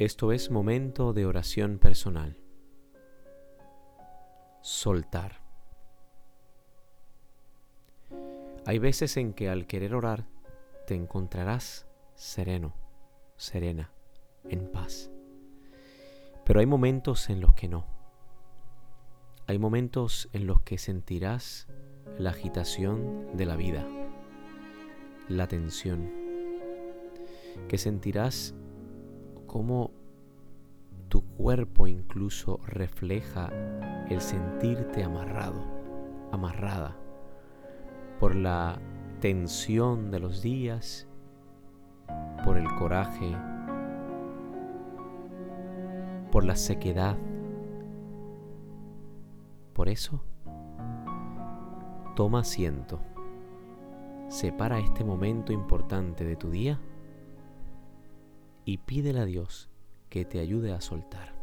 Esto es momento de oración personal. Soltar. Hay veces en que al querer orar te encontrarás sereno, serena, en paz. Pero hay momentos en los que no. Hay momentos en los que sentirás la agitación de la vida, la tensión, que sentirás cómo tu cuerpo incluso refleja el sentirte amarrado, amarrada por la tensión de los días, por el coraje, por la sequedad. Por eso, toma asiento, separa este momento importante de tu día y pídele a Dios que te ayude a soltar.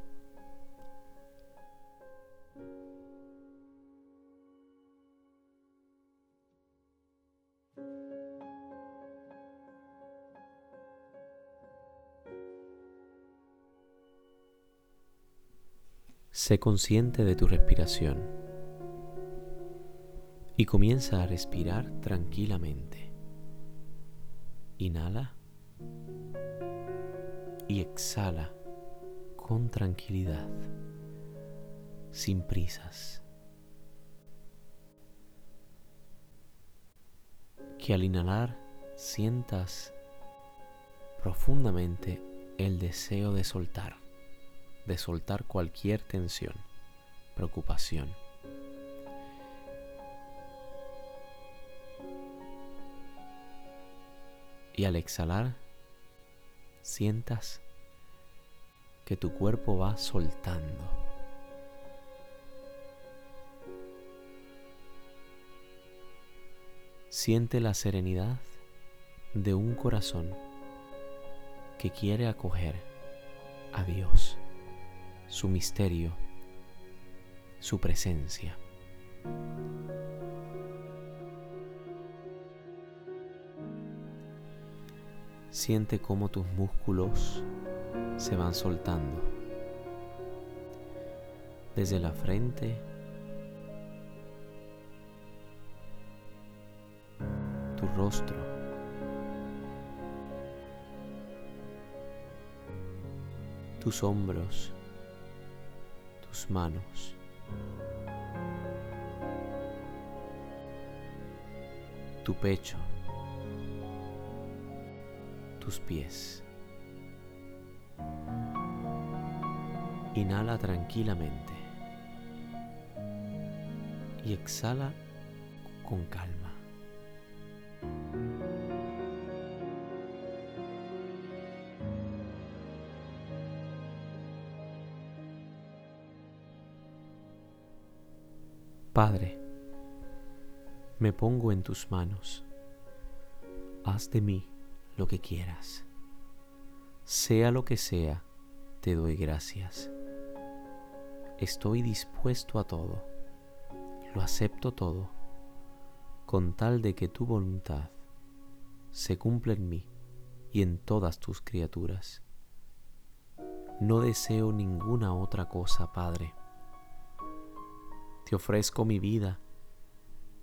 Sé consciente de tu respiración y comienza a respirar tranquilamente. Inhala y exhala con tranquilidad, sin prisas. Que al inhalar sientas profundamente el deseo de soltar, de soltar cualquier tensión, preocupación. Y al exhalar, sientas que tu cuerpo va soltando. Siente la serenidad de un corazón que quiere acoger a Dios, su misterio, su presencia. Siente cómo tus músculos se van soltando. Desde la frente, tu rostro, tus hombros, tus manos. tu pecho tus pies. Inhala tranquilamente y exhala con calma. Padre, me pongo en tus manos. Haz de mí lo que quieras. Sea lo que sea, te doy gracias. Estoy dispuesto a todo, lo acepto todo, con tal de que tu voluntad se cumpla en mí y en todas tus criaturas. No deseo ninguna otra cosa, Padre. Te ofrezco mi vida,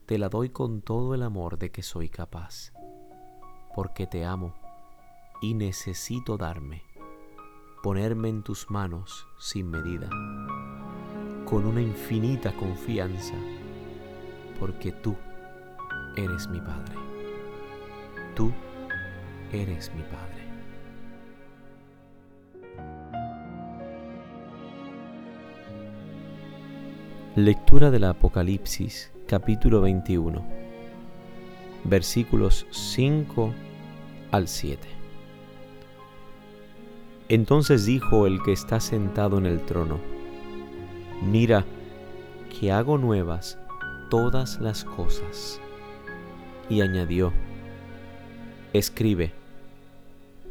te la doy con todo el amor de que soy capaz porque te amo y necesito darme, ponerme en tus manos sin medida, con una infinita confianza, porque tú eres mi Padre. Tú eres mi Padre. Lectura del Apocalipsis capítulo 21 versículos 5 al 7. Entonces dijo el que está sentado en el trono, mira que hago nuevas todas las cosas. Y añadió, escribe,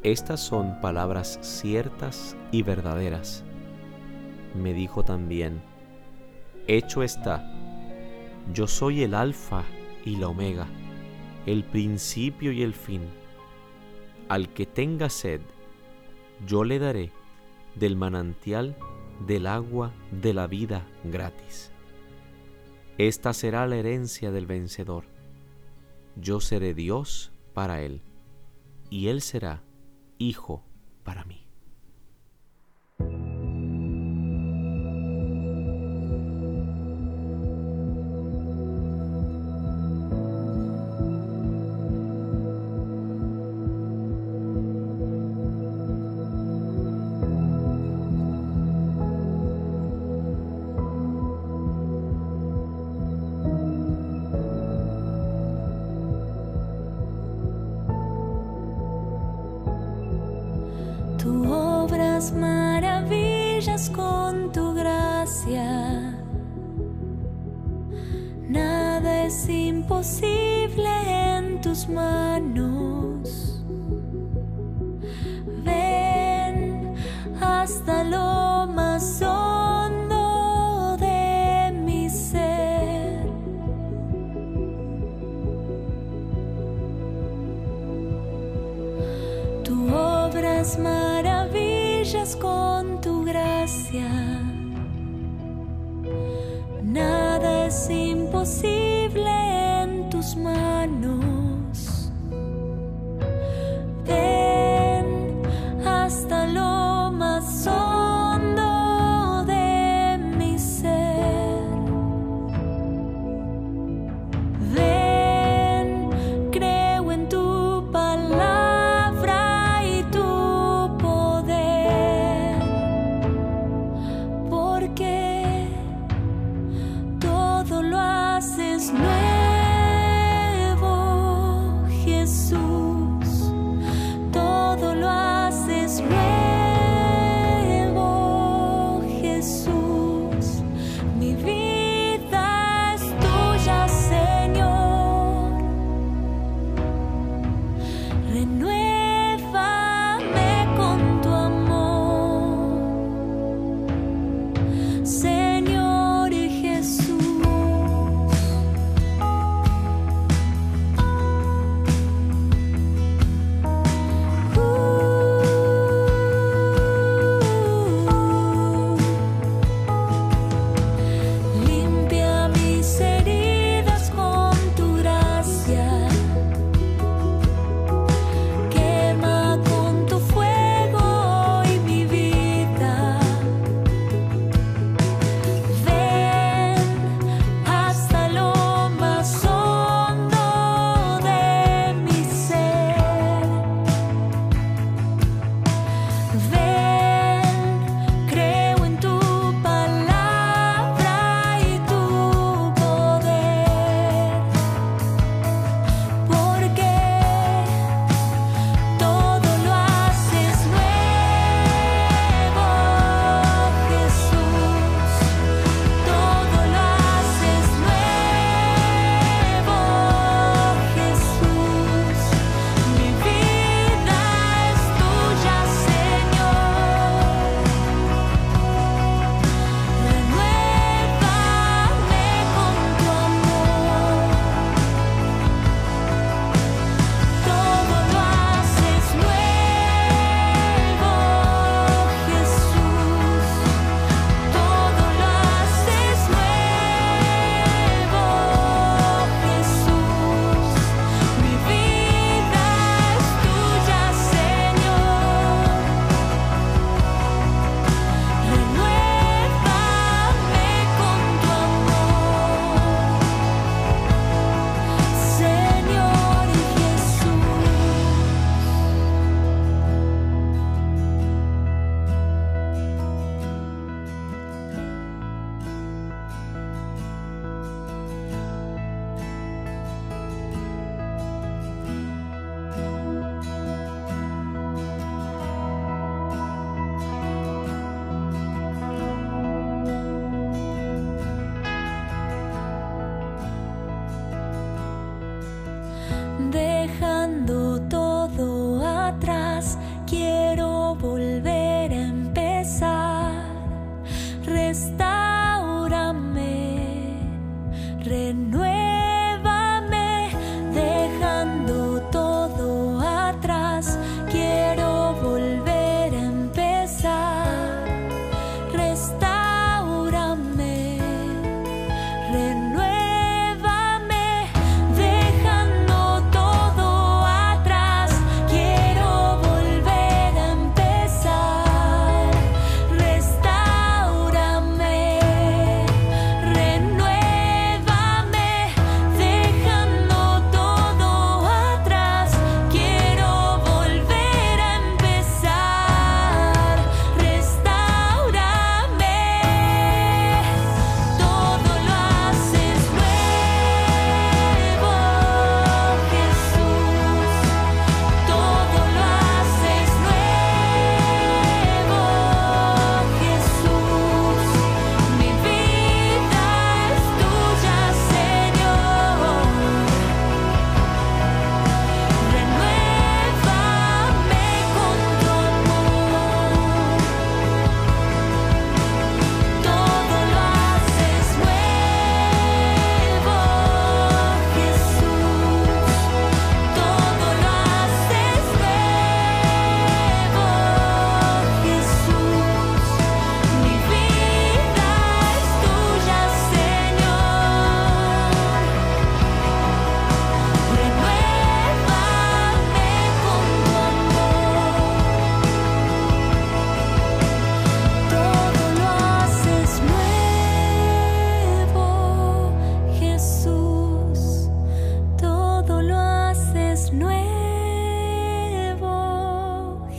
estas son palabras ciertas y verdaderas. Me dijo también, hecho está, yo soy el alfa y la omega el principio y el fin. Al que tenga sed, yo le daré del manantial del agua de la vida gratis. Esta será la herencia del vencedor. Yo seré Dios para él, y él será hijo para mí. Maravillas con tu gracia. Nada es imposible en tus manos. Ven hasta lo más hondo de mi ser. Tu obra es maravillosa con tu gracia. Nada es imposible no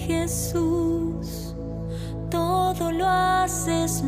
Jesús, todo lo haces.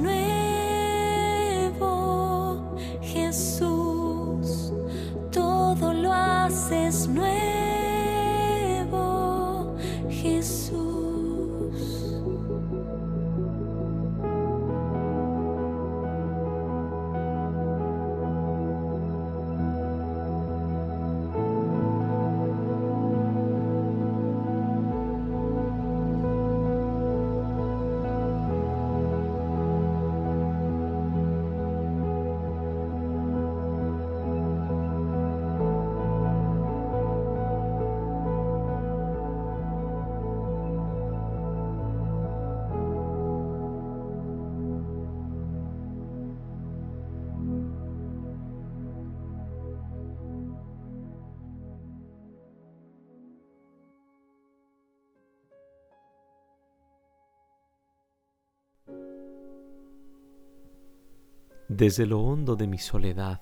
Desde lo hondo de mi soledad,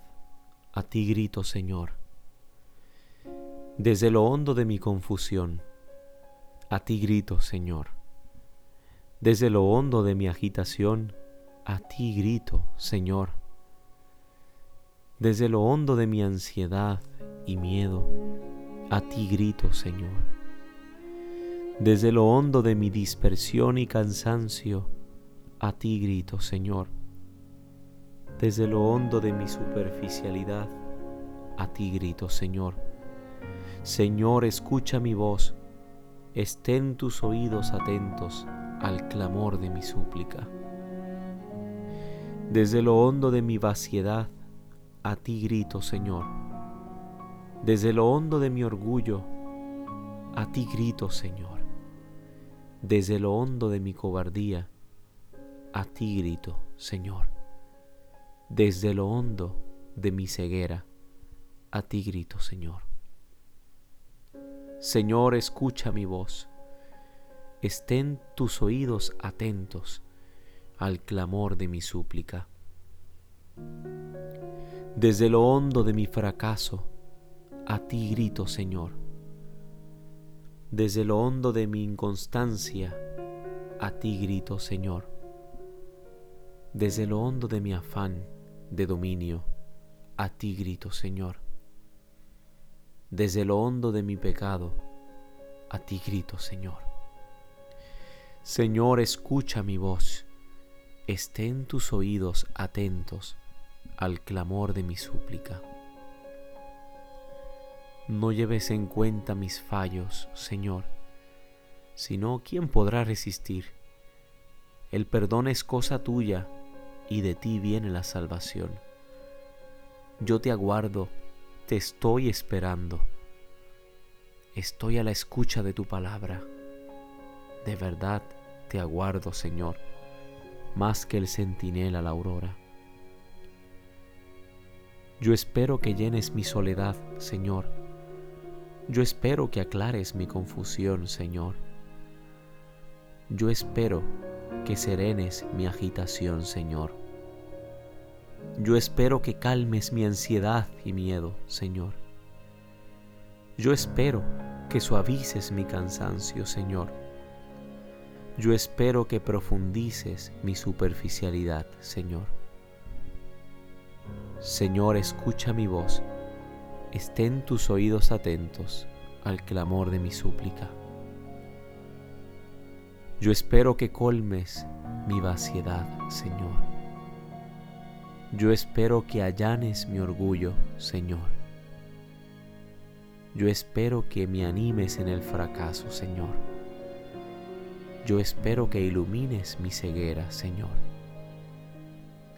a ti grito, Señor. Desde lo hondo de mi confusión, a ti grito, Señor. Desde lo hondo de mi agitación, a ti grito, Señor. Desde lo hondo de mi ansiedad y miedo, a ti grito, Señor. Desde lo hondo de mi dispersión y cansancio, a ti grito, Señor desde lo hondo de mi superficialidad, a ti grito, Señor. Señor, escucha mi voz, estén tus oídos atentos al clamor de mi súplica. Desde lo hondo de mi vaciedad, a ti grito, Señor. Desde lo hondo de mi orgullo, a ti grito, Señor. Desde lo hondo de mi cobardía, a ti grito, Señor. Desde lo hondo de mi ceguera, a ti grito, Señor. Señor, escucha mi voz. Estén tus oídos atentos al clamor de mi súplica. Desde lo hondo de mi fracaso, a ti grito, Señor. Desde lo hondo de mi inconstancia, a ti grito, Señor. Desde lo hondo de mi afán, de dominio, a ti grito, Señor. Desde lo hondo de mi pecado, a ti grito, Señor. Señor, escucha mi voz, estén tus oídos atentos al clamor de mi súplica. No lleves en cuenta mis fallos, Señor, sino ¿quién podrá resistir? El perdón es cosa tuya y de ti viene la salvación. Yo te aguardo, te estoy esperando. Estoy a la escucha de tu palabra. De verdad te aguardo, Señor, más que el centinela la aurora. Yo espero que llenes mi soledad, Señor. Yo espero que aclares mi confusión, Señor. Yo espero que serenes mi agitación, Señor. Yo espero que calmes mi ansiedad y miedo, Señor. Yo espero que suavices mi cansancio, Señor. Yo espero que profundices mi superficialidad, Señor. Señor, escucha mi voz. Estén tus oídos atentos al clamor de mi súplica. Yo espero que colmes mi vaciedad, Señor. Yo espero que allanes mi orgullo, Señor. Yo espero que me animes en el fracaso, Señor. Yo espero que ilumines mi ceguera, Señor.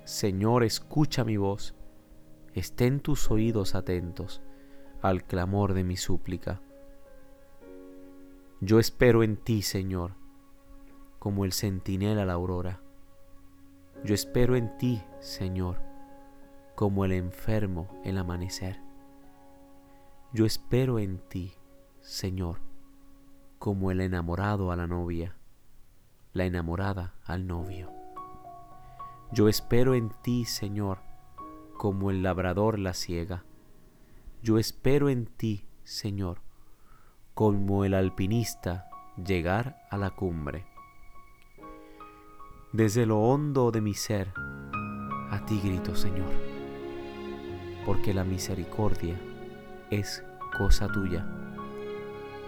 Señor, escucha mi voz. Estén tus oídos atentos al clamor de mi súplica. Yo espero en ti, Señor como el centinela a la aurora. Yo espero en ti, Señor, como el enfermo el amanecer. Yo espero en ti, Señor, como el enamorado a la novia, la enamorada al novio. Yo espero en ti, Señor, como el labrador la ciega. Yo espero en ti, Señor, como el alpinista llegar a la cumbre. Desde lo hondo de mi ser, a ti grito, Señor, porque la misericordia es cosa tuya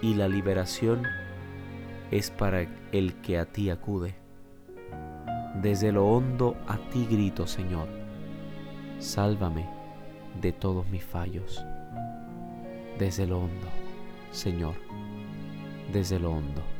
y la liberación es para el que a ti acude. Desde lo hondo a ti grito, Señor, sálvame de todos mis fallos. Desde lo hondo, Señor, desde lo hondo.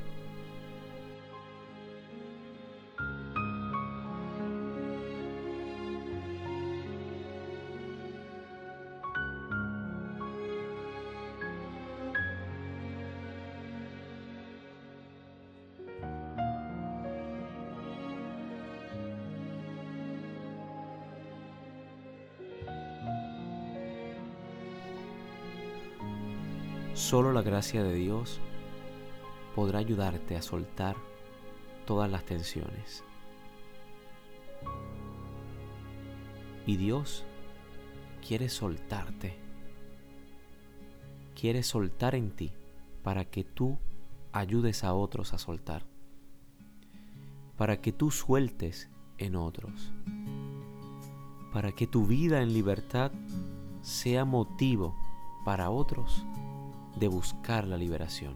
Solo la gracia de Dios podrá ayudarte a soltar todas las tensiones. Y Dios quiere soltarte. Quiere soltar en ti para que tú ayudes a otros a soltar. Para que tú sueltes en otros. Para que tu vida en libertad sea motivo para otros de buscar la liberación.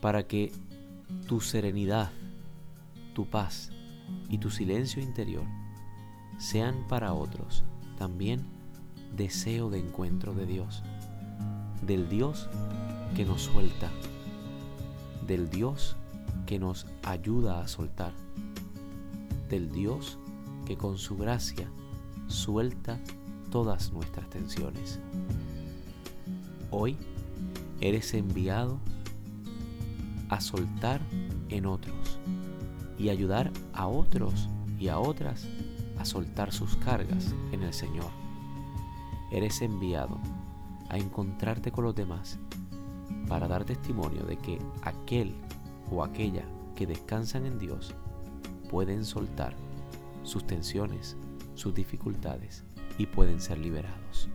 Para que tu serenidad, tu paz y tu silencio interior sean para otros también deseo de encuentro de Dios, del Dios que nos suelta, del Dios que nos ayuda a soltar, del Dios que con su gracia suelta todas nuestras tensiones. Hoy eres enviado a soltar en otros y ayudar a otros y a otras a soltar sus cargas en el Señor. Eres enviado a encontrarte con los demás para dar testimonio de que aquel o aquella que descansan en Dios pueden soltar sus tensiones, sus dificultades y pueden ser liberados.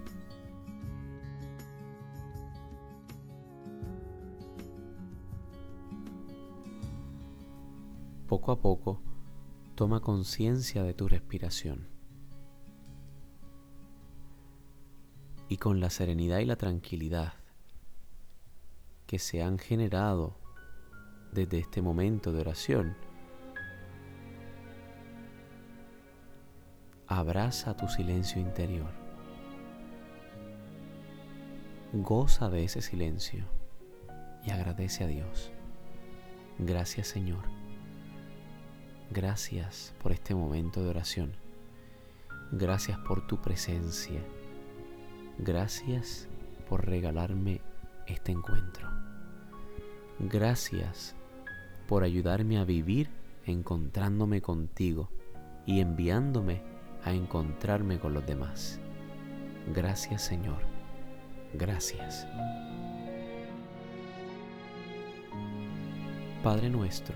Poco a poco, toma conciencia de tu respiración. Y con la serenidad y la tranquilidad que se han generado desde este momento de oración, abraza tu silencio interior. Goza de ese silencio y agradece a Dios. Gracias Señor Gracias por este momento de oración. Gracias por tu presencia. Gracias por regalarme este encuentro. Gracias por ayudarme a vivir encontrándome contigo y enviándome a encontrarme con los demás. Gracias Señor. Gracias. Padre nuestro,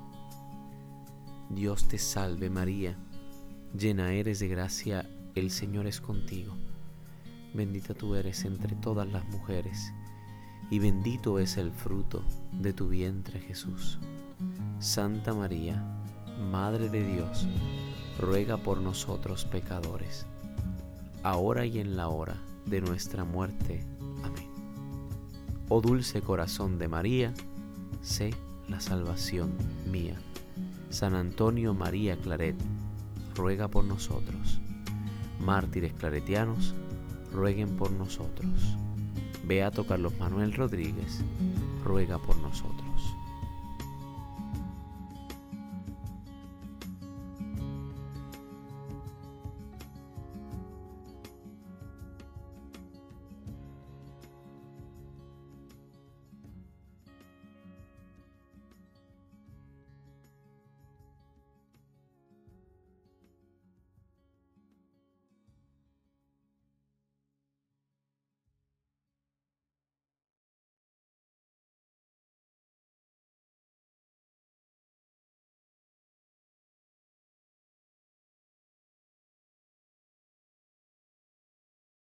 Dios te salve María, llena eres de gracia, el Señor es contigo. Bendita tú eres entre todas las mujeres, y bendito es el fruto de tu vientre Jesús. Santa María, Madre de Dios, ruega por nosotros pecadores, ahora y en la hora de nuestra muerte. Amén. Oh dulce corazón de María, sé la salvación mía. San Antonio María Claret, ruega por nosotros. Mártires claretianos, rueguen por nosotros. Beato Carlos Manuel Rodríguez, ruega por nosotros.